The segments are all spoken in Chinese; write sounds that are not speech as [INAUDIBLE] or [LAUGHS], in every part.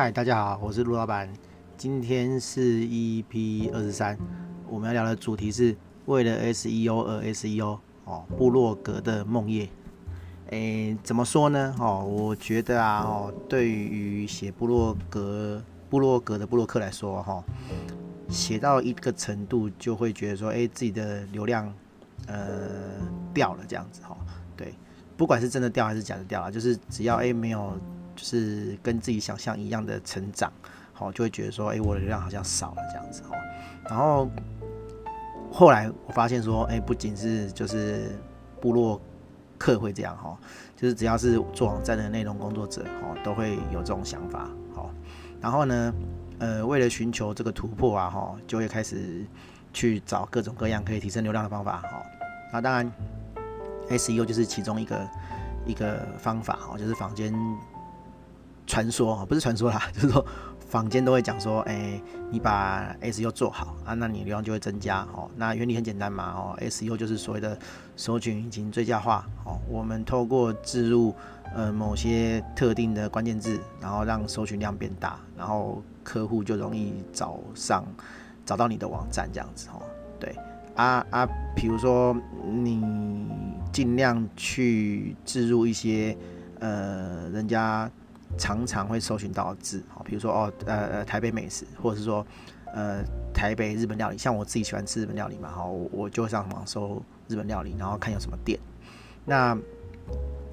嗨，大家好，我是陆老板。今天是 EP 二十三，我们要聊的主题是为了 SEO 而 SEO 哦，部落格的梦魇。诶，怎么说呢？哦，我觉得啊，哦，对于写部落格、部落格的部落客来说，哈，写到一个程度就会觉得说，诶，自己的流量呃掉了这样子哈。对，不管是真的掉还是假的掉啊，就是只要诶没有。就是跟自己想象一样的成长，好，就会觉得说，哎，我的流量好像少了这样子哦，然后后来我发现说，哎，不仅是就是部落客会这样哈，就是只要是做网站的内容工作者，哈，都会有这种想法，好，然后呢，呃，为了寻求这个突破啊，哈，就会开始去找各种各样可以提升流量的方法，哈，那当然，SEO 就是其中一个一个方法，哈，就是坊间。传说啊，不是传说啦，[LAUGHS] 就是说坊间都会讲说，哎、你把 SEO 做好啊，那你流量就会增加哦。那原理很简单嘛，哦，SEO 就是所谓的搜寻引擎最佳化哦。我们透过置入呃某些特定的关键字，然后让搜寻量变大，然后客户就容易找上找到你的网站这样子哦。对啊啊，比如说你尽量去置入一些呃人家。常常会搜寻到的字，好，比如说哦，呃呃，台北美食，或者是说，呃，台北日本料理，像我自己喜欢吃日本料理嘛，好，我就上网搜日本料理，然后看有什么店。那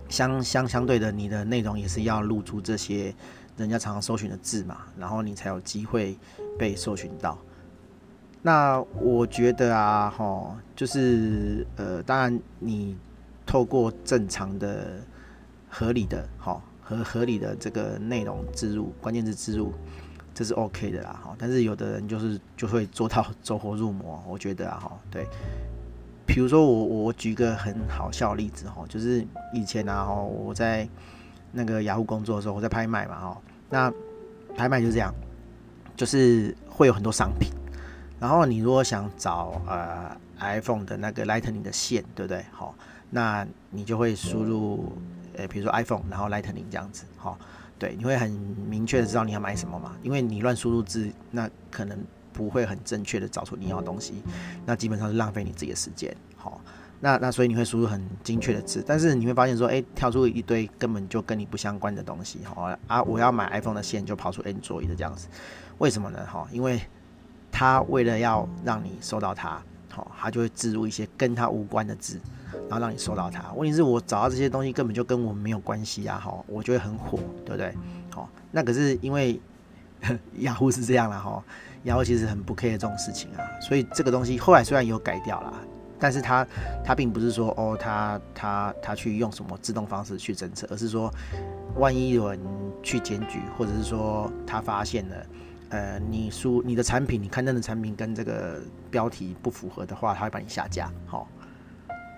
相相相对的，你的内容也是要露出这些人家常常搜寻的字嘛，然后你才有机会被搜寻到。那我觉得啊，哈，就是呃，当然你透过正常的、合理的，哈。和合理的这个内容置入，关键字置入，这是 OK 的啦。哈，但是有的人就是就会做到 [LAUGHS] 走火入魔，我觉得啊，哈，对。比如说我我举个很好笑的例子哈，就是以前啊，哈，我在那个雅虎工作的时候，我在拍卖嘛，哈，那拍卖就这样，就是会有很多商品，然后你如果想找呃 iPhone 的那个 Lightning 的线，对不对？好，那你就会输入。呃，比如说 iPhone，然后 Lightning 这样子，哈，对，你会很明确的知道你要买什么嘛？因为你乱输入字，那可能不会很正确的找出你要的东西，那基本上是浪费你自己的时间，好，那那所以你会输入很精确的字，但是你会发现说，哎，跳出一堆根本就跟你不相关的东西，哈啊，我要买 iPhone 的线就跑出 Android 的这样子，为什么呢？哈，因为他为了要让你收到它，好，他就会置入一些跟他无关的字。然后让你收到它。问题是我找到这些东西根本就跟我没有关系啊！哈，我觉得很火，对不对？好，那可是因为 [LAUGHS] 雅虎是这样了哈，雅虎其实很不 care 这种事情啊，所以这个东西后来虽然有改掉了，但是它它并不是说哦，它它它去用什么自动方式去侦测，而是说万一有人去检举，或者是说他发现了呃，你输你的产品，你刊登的产品跟这个标题不符合的话，他会把你下架，好。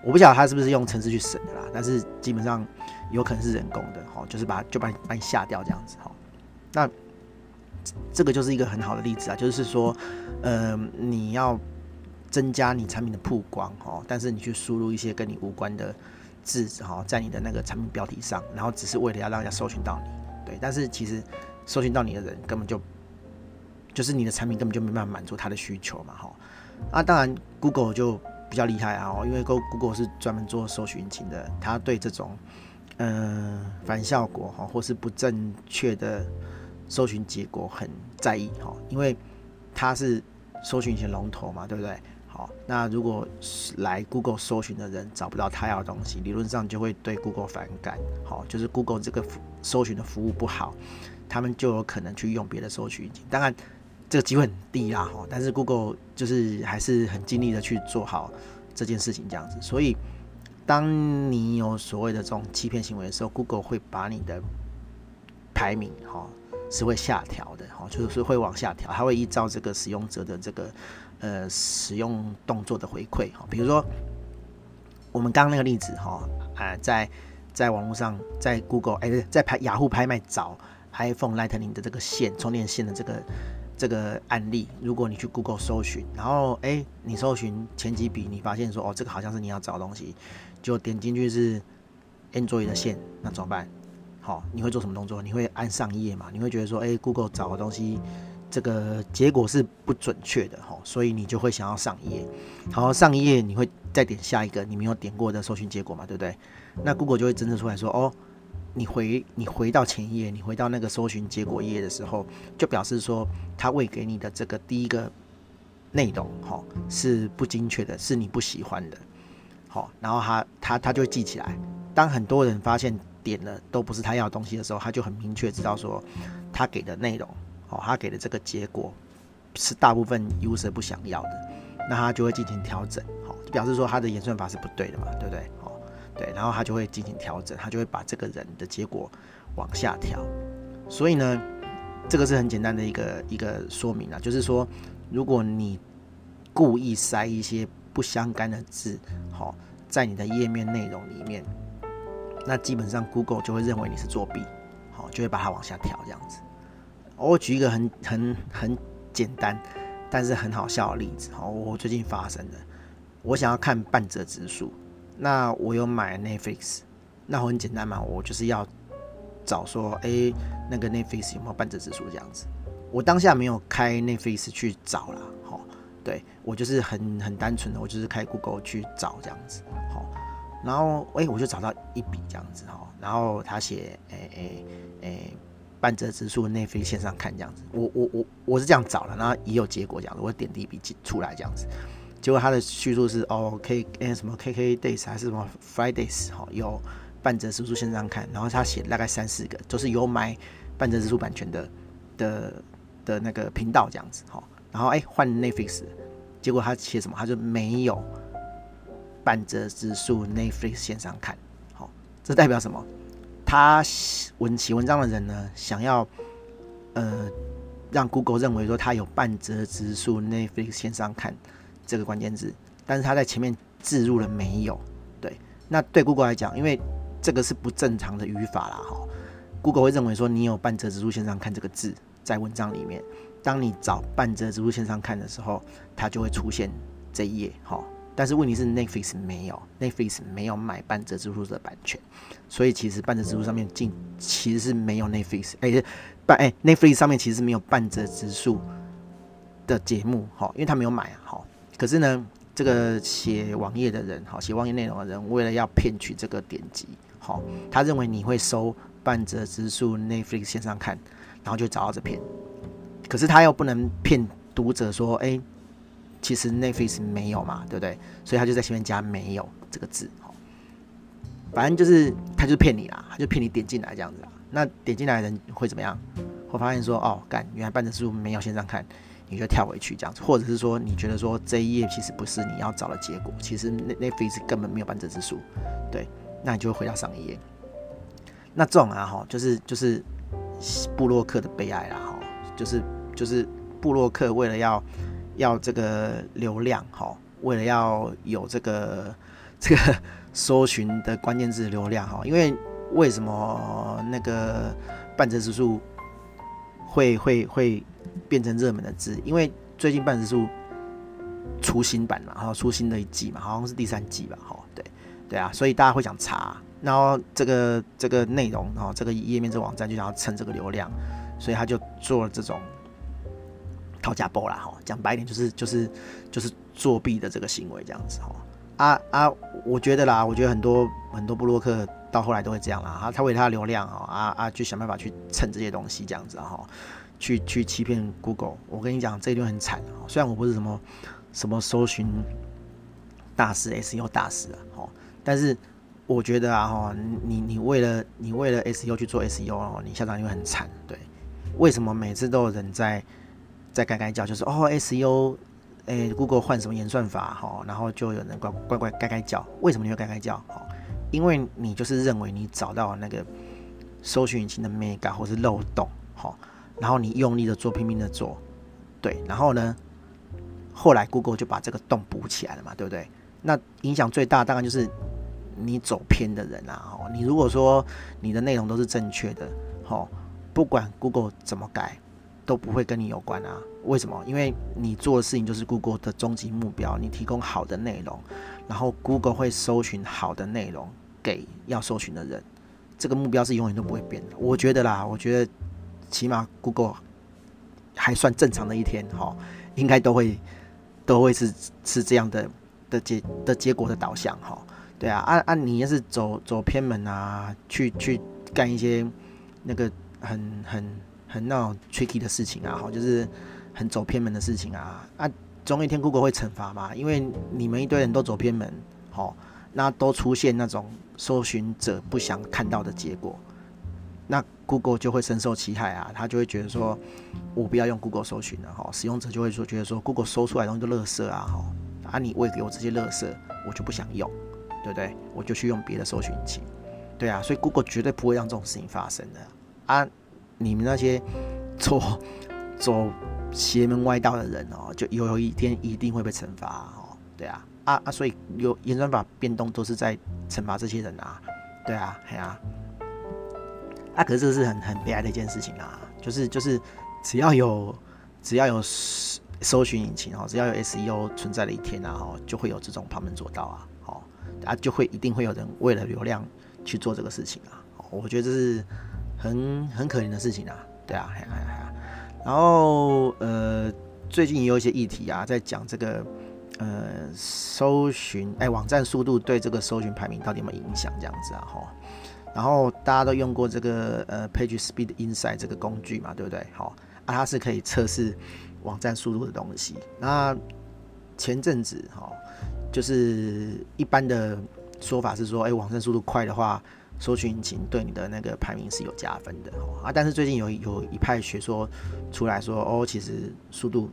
我不晓得他是不是用程式去审的啦，但是基本上有可能是人工的，哈，就是把就把你把你下掉这样子，哈。那这个就是一个很好的例子啊，就是说，呃，你要增加你产品的曝光，哈，但是你去输入一些跟你无关的字，哈，在你的那个产品标题上，然后只是为了要让人家搜寻到你，对，但是其实搜寻到你的人根本就就是你的产品根本就没办法满足他的需求嘛，哈。啊，当然 Google 就。比较厉害啊，因为 Google 是专门做搜寻引擎的，他对这种嗯、呃、反效果哈，或是不正确的搜寻结果很在意哈，因为他是搜寻引擎龙头嘛，对不对？好，那如果来 Google 搜寻的人找不到他要的东西，理论上就会对 Google 反感，好，就是 Google 这个搜寻的服务不好，他们就有可能去用别的搜寻引擎，当然。这个机会很低啦，哈，但是 Google 就是还是很尽力的去做好这件事情，这样子。所以，当你有所谓的这种欺骗行为的时候，Google 会把你的排名，哈，是会下调的，哈，就是会往下调，它会依照这个使用者的这个呃使用动作的回馈，哈，比如说我们刚刚那个例子，哈，啊，在在网络上，在 Google，哎，在拍雅虎拍卖找 iPhone Lightning 的这个线充电线的这个。这个案例，如果你去 Google 搜寻，然后哎，你搜寻前几笔，你发现说哦，这个好像是你要找的东西，就点进去是 Android 的线，那怎么办？好，你会做什么动作？你会按上一页嘛？你会觉得说，诶，Google 找的东西这个结果是不准确的，哈，所以你就会想要上一页。好，上一页你会再点下一个你没有点过的搜寻结果嘛？对不对？那 Google 就会侦测出来说，哦，你回你回到前一页，你回到那个搜寻结果页的时候，就表示说他喂给你的这个第一个内容，哈，是不精确的，是你不喜欢的。好，然后他他他就会记起来。当很多人发现点了都不是他要的东西的时候，他就很明确知道说，他给的内容，哦，他给的这个结果是大部分 user 不想要的，那他就会进行调整，好，表示说他的演算法是不对的嘛，对不对？对，然后他就会进行调整，他就会把这个人的结果往下调。所以呢，这个是很简单的一个一个说明啊，就是说，如果你故意塞一些不相干的字，好，在你的页面内容里面。那基本上 Google 就会认为你是作弊，好，就会把它往下调这样子。我举一个很很很简单，但是很好笑的例子，好，我最近发生的，我想要看半折直树，那我有买 Netflix，那很简单嘛，我就是要找说，哎、那个 Netflix 有没有半折指数这样子。我当下没有开 Netflix 去找啦，好，对，我就是很很单纯的，我就是开 Google 去找这样子，好。然后，哎，我就找到一笔这样子哈。然后他写，哎哎哎，半泽直树内飞线上看这样子。我我我我是这样找了，然后也有结果这样子。我点第一笔出来这样子，结果他的叙述是哦，K 什么 KK Days 还是什么 Fridays 哈，有半泽直树线上看。然后他写大概三四个，就是有买半泽直树版权的的的那个频道这样子哈。然后哎换 Netflix，结果他写什么？他就没有。半泽直树 Netflix 线上看，好，这代表什么？他文写文章的人呢，想要呃让 Google 认为说他有半泽直树 Netflix 线上看这个关键字，但是他在前面置入了没有？对，那对 Google 来讲，因为这个是不正常的语法啦，哈，Google 会认为说你有半折直树线上看这个字在文章里面，当你找半折直树线上看的时候，它就会出现这一页，哈。但是问题是，Netflix 没有，Netflix 没有买半折直树的版权，所以其实半折直树上面进其实是没有 Netflix，哎、欸，半哎、Netflix 上面其实没有半折直树的节目，哈，因为他没有买啊，好。可是呢，这个写网页的人，好，写网页内容的人，为了要骗取这个点击，好，他认为你会搜半泽直数 Netflix 线上看，然后就找到这篇，可是他又不能骗读者说，哎、其实 Netflix 没有嘛，对不对？所以他就在前面加“没有”这个字，反正就是他就骗你啦，他就骗你点进来这样子啦。那点进来的人会怎么样？会发现说，哦，干，原来半泽直树没有线上看，你就跳回去这样子，或者是说你觉得说这一页其实不是你要找的结果，其实那那 f i 根本没有半泽直树，对，那你就会回到上一页。那这种啊，哈，就是就是布洛克的悲哀啦，哈，就是就是布洛克为了要。要这个流量哈，为了要有这个这个 [LAUGHS] 搜寻的关键字流量哈，因为为什么那个半泽直树会会会变成热门的字？因为最近半泽树出新版嘛，然后出新的一季嘛，好像是第三季吧，哈，对对啊，所以大家会想查，然后这个这个内容，然后这个页面这个网站就想要蹭这个流量，所以他就做了这种。讨价包啦，哈，讲白一点就是就是就是作弊的这个行为这样子哈。啊啊，我觉得啦，我觉得很多很多布洛克到后来都会这样啦，他他为他的流量啊啊，去想办法去蹭这些东西这样子哈，去去欺骗 Google。我跟你讲，这一段很惨。虽然我不是什么什么搜寻大师 SEO 大师啊，哈，但是我觉得啊哈，你你为了你为了 SEO 去做 SEO 哦，你下场会很惨。对，为什么每次都有人在？在该该叫，就是哦，SEO，哎、，Google 换什么演算法哈，然后就有人乖乖乖该该叫，为什么你会该该叫？哈，因为你就是认为你找到那个搜寻引擎的 mega 或是漏洞，哈，然后你用力的做，拼命的做，对，然后呢，后来 Google 就把这个洞补起来了嘛，对不对？那影响最大当然就是你走偏的人啊，哈，你如果说你的内容都是正确的，哈，不管 Google 怎么改。都不会跟你有关啊？为什么？因为你做的事情就是 Google 的终极目标，你提供好的内容，然后 Google 会搜寻好的内容给要搜寻的人，这个目标是永远都不会变的。我觉得啦，我觉得起码 Google 还算正常的一天，哈，应该都会都会是是这样的的结的结果的导向，哈，对啊，按、啊、按你要是走走偏门啊，去去干一些那个很很很那种 tricky 的事情啊，哈，就是很走偏门的事情啊，啊，总有一天 Google 会惩罚嘛，因为你们一堆人都走偏门，好，那都出现那种。搜寻者不想看到的结果，那 Google 就会深受其害啊，他就会觉得说，我不要用 Google 搜寻了哈，使用者就会说觉得说 Google 搜出来东西都垃圾啊哈，啊你喂给我这些垃圾，我就不想用，对不对？我就去用别的搜寻引擎，对啊，所以 Google 绝对不会让这种事情发生的啊，你们那些走走邪门歪道的人哦，就有有一天一定会被惩罚哦，对啊。啊啊！所以有演算法变动都是在惩罚这些人啊，对啊，嘿啊，啊，可是这是很很悲哀的一件事情啊，就是就是只要有只要有搜寻引擎哦，只要有 SEO 存在的一天啊，哦，就会有这种旁门左道啊，哦，啊，就会一定会有人为了流量去做这个事情啊，我觉得这是很很可怜的事情啊，对啊，哎呀哎呀，然后呃，最近也有一些议题啊，在讲这个。呃，搜寻哎，网站速度对这个搜寻排名到底有没有影响？这样子啊，哈。然后大家都用过这个呃，Page Speed Insight 这个工具嘛，对不对？好，啊，它是可以测试网站速度的东西。那前阵子哈，就是一般的说法是说，哎，网站速度快的话，搜寻引擎对你的那个排名是有加分的。啊，但是最近有有一派学说出来说，哦，其实速度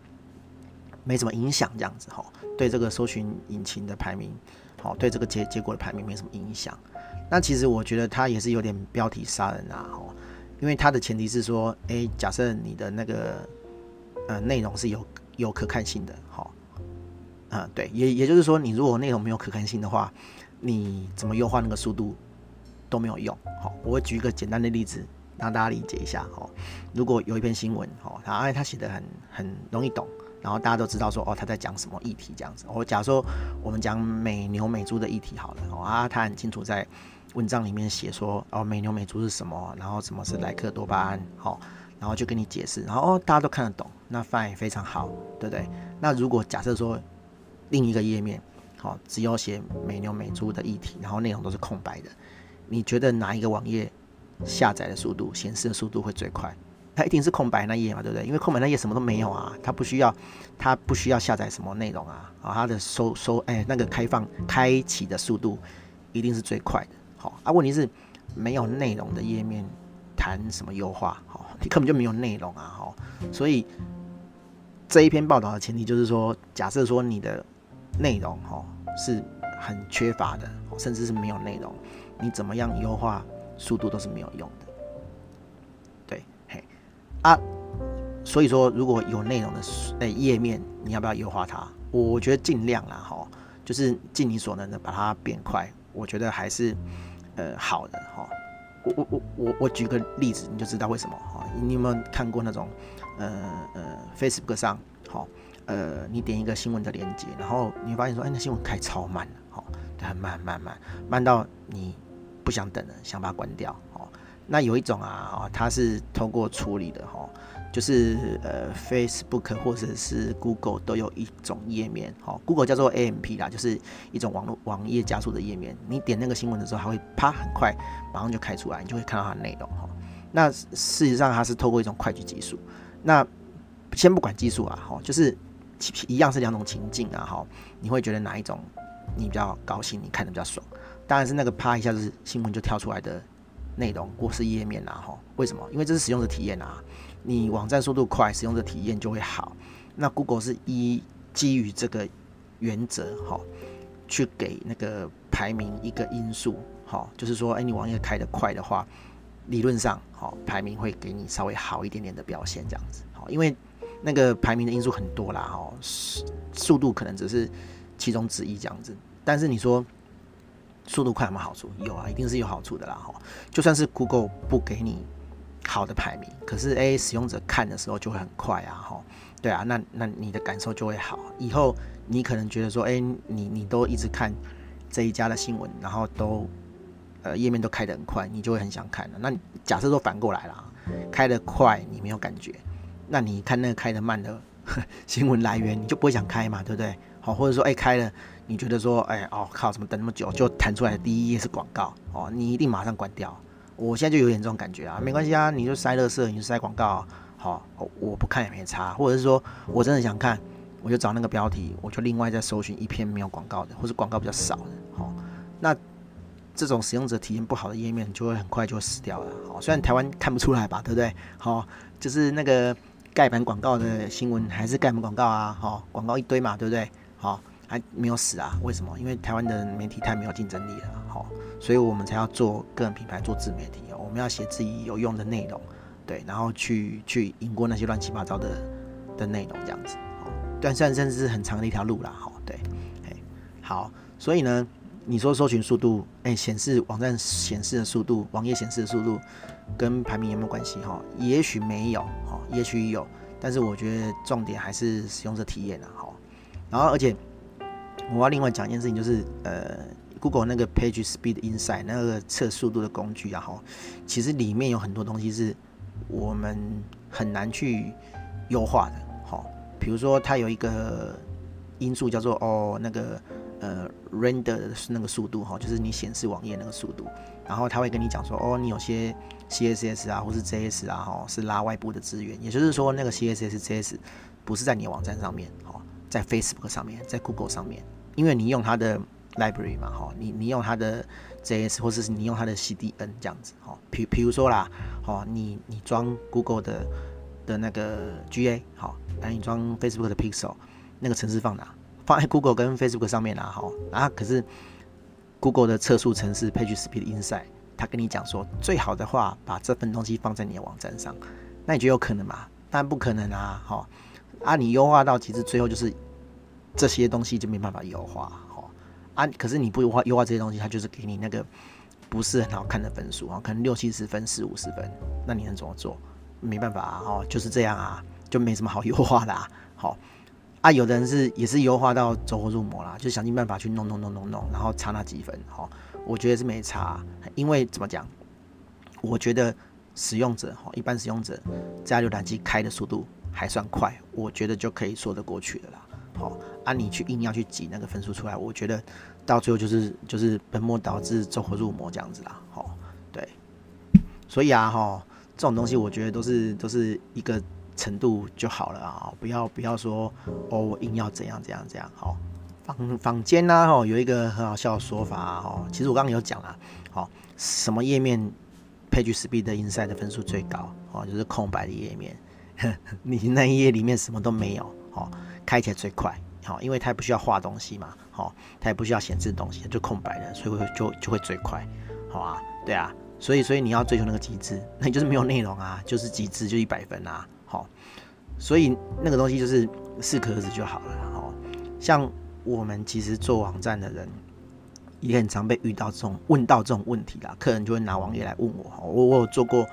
没什么影响，这样子哈。对这个搜寻引擎的排名，好，对这个结结果的排名没什么影响。那其实我觉得它也是有点标题杀人啊，哈，因为它的前提是说，诶，假设你的那个呃内容是有有可看性的，好，啊，对，也也就是说，你如果内容没有可看性的话，你怎么优化那个速度都没有用。好，我会举一个简单的例子让大家理解一下，哦，如果有一篇新闻，哈，然后他写的很很容易懂。然后大家都知道说哦，他在讲什么议题这样子。我假如说我们讲美牛美猪的议题好了哦啊，他很清楚在文章里面写说哦，美牛美猪是什么，然后什么是莱克多巴胺，好，然后就跟你解释，然后哦大家都看得懂，那翻译非常好，对不对？那如果假设说另一个页面好，只有写美牛美猪的议题，然后内容都是空白的，你觉得哪一个网页下载的速度、显示的速度会最快？它一定是空白那页嘛，对不对？因为空白那页什么都没有啊，它不需要，它不需要下载什么内容啊，啊，它的收收哎那个开放开启的速度一定是最快的，好啊。问题是没有内容的页面谈什么优化？好，你根本就没有内容啊，好，所以这一篇报道的前提就是说，假设说你的内容哈是很缺乏的，甚至是没有内容，你怎么样优化速度都是没有用的。啊，所以说如果有内容的诶页面，你要不要优化它？我觉得尽量啦，哈，就是尽你所能的把它变快。我觉得还是呃好的哈。我我我我我举个例子，你就知道为什么哈。你有没有看过那种呃呃 Facebook 上好呃你点一个新闻的链接，然后你会发现说，哎，那新闻开超慢的，哈，很慢慢慢慢到你不想等了，想把它关掉。那有一种啊，哦它是通过处理的哈，就是呃，Facebook 或者是 Google 都有一种页面，哈，Google 叫做 AMP 啦，就是一种网络网页加速的页面。你点那个新闻的时候，它会啪很快马上就开出来，你就会看到它的内容哈。那事实上它是透过一种快捷技术。那先不管技术啊，哈，就是一样是两种情境啊，哈，你会觉得哪一种你比较高兴，你看的比较爽？当然是那个啪一下子新闻就跳出来的。内容或是页面啊，哈，为什么？因为这是使用者体验啊，你网站速度快，使用者体验就会好。那 Google 是依基于这个原则，哈，去给那个排名一个因素，哈，就是说，哎，你网页开得快的话，理论上，哈，排名会给你稍微好一点点的表现，这样子，好，因为那个排名的因素很多啦，哈，速度可能只是其中之一，这样子，但是你说。速度快有没有好处？有啊，一定是有好处的啦哈。就算是 Google 不给你好的排名，可是 A 使用者看的时候就会很快啊哈。对啊，那那你的感受就会好。以后你可能觉得说，哎，你你都一直看这一家的新闻，然后都呃页面都开得很快，你就会很想看了。那假设说反过来了，开得快你没有感觉，那你看那个开得慢的 [LAUGHS] 新闻来源，你就不会想开嘛，对不对？好，或者说哎开了，你觉得说哎哦靠，怎么等那么久就弹出来第一页是广告哦，你一定马上关掉。我现在就有点这种感觉啊，没关系啊，你就塞乐色，你就塞广告，好，我不看也没差。或者是说我真的想看，我就找那个标题，我就另外再搜寻一篇没有广告的，或者广告比较少的，好，那这种使用者体验不好的页面就会很快就死掉了。好，虽然台湾看不出来吧，对不对？好，就是那个盖板广告的新闻还是盖板广告啊，好，广告一堆嘛，对不对？好，还没有死啊？为什么？因为台湾的媒体太没有竞争力了，好。所以我们才要做个人品牌，做自媒体。我们要写自己有用的内容，对，然后去去赢过那些乱七八糟的的内容，这样子哦。但算甚至是很长的一条路啦，哈，对，哎，好。所以呢，你说搜寻速度，哎，显示网站显示的速度，网页显示的速度，跟排名有没有关系？哈，也许没有，哈，也许有，但是我觉得重点还是使用者体验啊，哈。然后，而且我要另外讲一件事情，就是呃。Google 那个 Page Speed Insight 那个测速度的工具啊，哈，其实里面有很多东西是我们很难去优化的，哈，比如说它有一个因素叫做哦那个呃 render 的那个速度哈，就是你显示网页那个速度，然后它会跟你讲说哦你有些 CSS 啊或是 JS 啊哈是拉外部的资源，也就是说那个 CSS JS 不是在你的网站上面，哈，在 Facebook 上面，在 Google 上面，因为你用它的。library 嘛，哈，你你用它的 JS 或者是你用它的 CDN 这样子，哈，比比如说啦，哈，你你装 Google 的的那个 GA，好，那你装 Facebook 的 Pixel，那个程式放哪？放在 Google 跟 Facebook 上面啦，哈，啊，可是 Google 的测速程式 PageSpeed Insight，他跟你讲说，最好的话把这份东西放在你的网站上，那你觉得有可能吗？当然不可能啊，哈，啊，你优化到其实最后就是这些东西就没办法优化。啊，可是你不优化优化这些东西，它就是给你那个不是很好看的分数啊，可能六七十分、四五十分，那你能怎么做？没办法啊，哦，就是这样啊，就没什么好优化的啊。好啊，有的人是也是优化到走火入魔啦，就想尽办法去弄弄弄弄弄，然后差那几分。好，我觉得是没差，因为怎么讲？我觉得使用者哈，一般使用者在浏览器开的速度还算快，我觉得就可以说得过去的啦。好，啊，你去硬要去挤那个分数出来，我觉得到最后就是就是本末倒置、走火入魔这样子啦。好，对，所以啊，哈，这种东西我觉得都是都是一个程度就好了啊，不要不要说哦，我硬要怎样怎样怎样。好，坊坊间呢，哦，有一个很好笑的说法啊，哈，其实我刚刚有讲了，好，什么页面 PageSpeed inside 的分数最高？哦，就是空白的页面，[LAUGHS] 你那一页里面什么都没有，哦。开起来最快，好，因为它也不需要画东西嘛，好，它也不需要显示东西，就空白的，所以会就就会最快，好啊，对啊，所以所以你要追求那个极致，[LAUGHS] 那你就是没有内容啊，就是极致就一百分啊，好，所以那个东西就是适可而止就好了，好，像我们其实做网站的人，也很常被遇到这种问到这种问题啦，客人就会拿网页来问我，我我有做过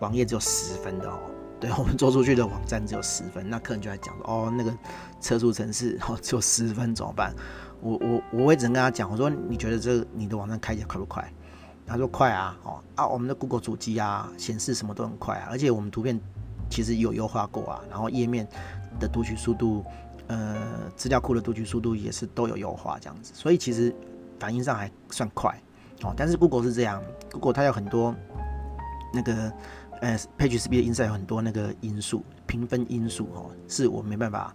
网页只有十分的哦。对，我们做出去的网站只有十分，那客人就来讲说，哦，那个车速城市哦只有十分怎么办？我我我会只能跟他讲，我说你觉得这你的网站开起来快不快？他说快啊，哦啊，我们的 Google 主机啊显示什么都很快啊，而且我们图片其实有优化过啊，然后页面的读取速度，呃，资料库的读取速度也是都有优化这样子，所以其实反应上还算快哦。但是 Google 是这样，Google 它有很多那个。呃，PageSpeed Insight 有很多那个因素，评分因素哦，是我没办法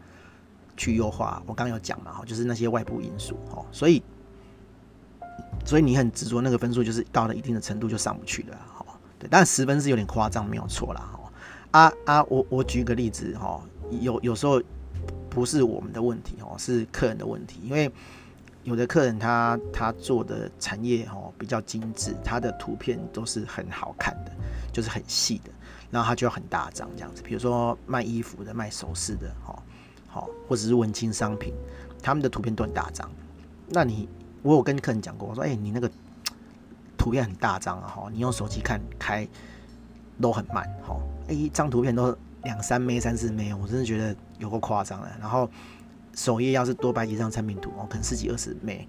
去优化。我刚刚有讲嘛，哈，就是那些外部因素哦，所以，所以你很执着那个分数，就是到了一定的程度就上不去了，哈，对。但十分是有点夸张，没有错啦，哈。啊啊，我我举个例子，哈，有有时候不是我们的问题，哦，是客人的问题，因为。有的客人他他做的产业哦比较精致，他的图片都是很好看的，就是很细的，然后他就要很大张这样子。比如说卖衣服的、卖首饰的，哈，好，或者是文青商品，他们的图片都很大张。那你我有跟客人讲过，我说，哎、你那个图片很大张啊，哈，你用手机看开都很慢，哈，一张图片都两三枚、三四枚，我真的觉得有够夸张的。然后。首页要是多摆几张产品图哦，可能十几二十枚，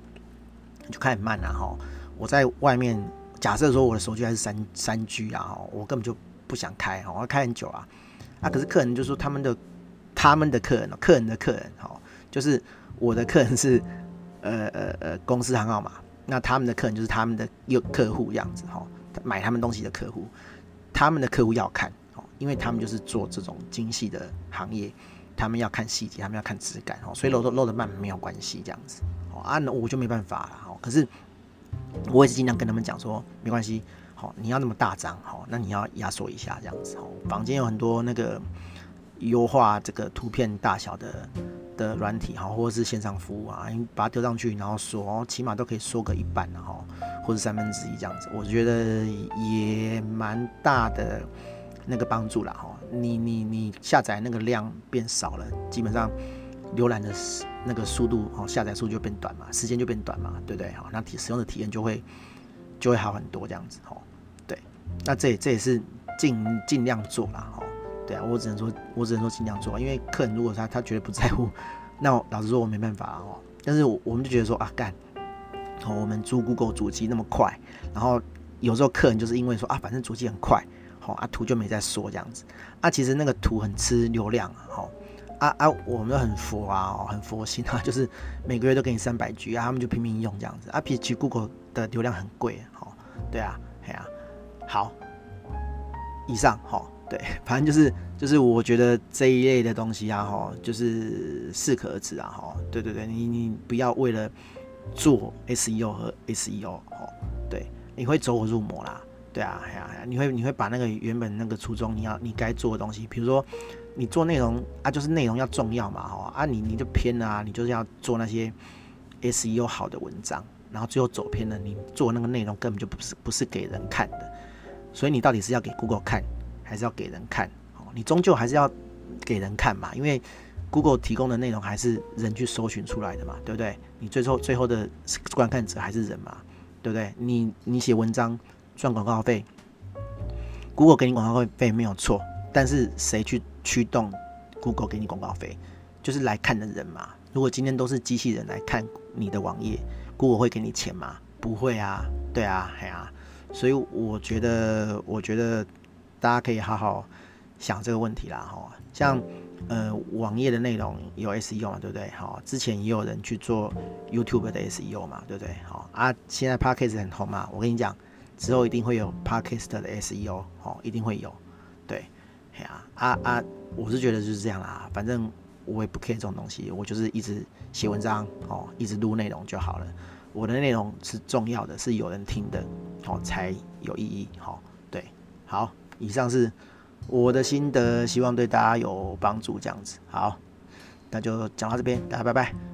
就开始慢了哈。我在外面假设说我的手机还是三三 G 啊，我根本就不想开，我要开很久啊。啊，可是客人就说他们的他们的客人，客人的客人，哈，就是我的客人是呃呃呃公司行号嘛，那他们的客人就是他们的有客户这样子，哈，买他们东西的客户，他们的客户要看，哦，因为他们就是做这种精细的行业，他们要看细节，他们要看质感，哦，所以漏的漏的慢没有关系，这样子，哦，啊，那我就没办法了，哦，可是。我也是尽量跟他们讲说，没关系，好，你要那么大张，好，那你要压缩一下这样子，好，坊间有很多那个优化这个图片大小的的软体，好，或者是线上服务啊，你把它丢上去，然后缩哦，起码都可以缩个一半，然后或者三分之一这样子，我觉得也蛮大的那个帮助了，哈，你你你下载那个量变少了，基本上。浏览的那个速度哦，下载速度就变短嘛，时间就变短嘛，对不对？好，那体使用的体验就会就会好很多这样子哦。对，那这也这也是尽尽量做啦哦。对啊，我只能说，我只能说尽量做，因为客人如果他他绝对不在乎，[LAUGHS] 那老实说我没办法哦。但是我我们就觉得说啊干，哦我们租 Google 主机那么快，然后有时候客人就是因为说啊反正主机很快，好啊图就没再说这样子，啊其实那个图很吃流量好。啊啊，我们都很佛啊，哦，很佛心啊，[LAUGHS] 就是每个月都给你三百 G 啊，他们就拼命用这样子啊。比起 Google 的流量很贵，哦，对啊，对啊，好，以上，好，对，反正就是就是我觉得这一类的东西啊，哈，就是适可而止啊，哈，对对对，你你不要为了做 SEO 和 SEO，哦，对，你会走火入魔啦，对啊，哎呀，你会你会把那个原本那个初衷，你要你该做的东西，比如说。你做内容啊，就是内容要重要嘛，哈啊你，你就偏啊，你就是要做那些 SEO 好的文章，然后最后走偏了，你做那个内容根本就不是不是给人看的，所以你到底是要给 Google 看，还是要给人看？哦，你终究还是要给人看嘛，因为 Google 提供的内容还是人去搜寻出来的嘛，对不对？你最后最后的观看者还是人嘛，对不对？你你写文章赚广告费，Google 给你广告费没有错，但是谁去？驱动 Google 给你广告费，就是来看的人嘛。如果今天都是机器人来看你的网页，Google 会给你钱吗？不会啊，对啊，嘿啊。所以我觉得，我觉得大家可以好好想这个问题啦，哈。像呃网页的内容有 SEO 嘛，对不对？好，之前也有人去做 YouTube 的 SEO 嘛，对不对？好啊，现在 Podcast 很红嘛，我跟你讲，之后一定会有 Podcast 的 SEO，哦，一定会有，对。哎呀，啊啊，我是觉得就是这样啦，反正我也不 care 这种东西，我就是一直写文章哦，一直录内容就好了。我的内容是重要的，是有人听的，哦，才有意义。好，对，好，以上是我的心得，希望对大家有帮助。这样子，好，那就讲到这边，大家拜拜。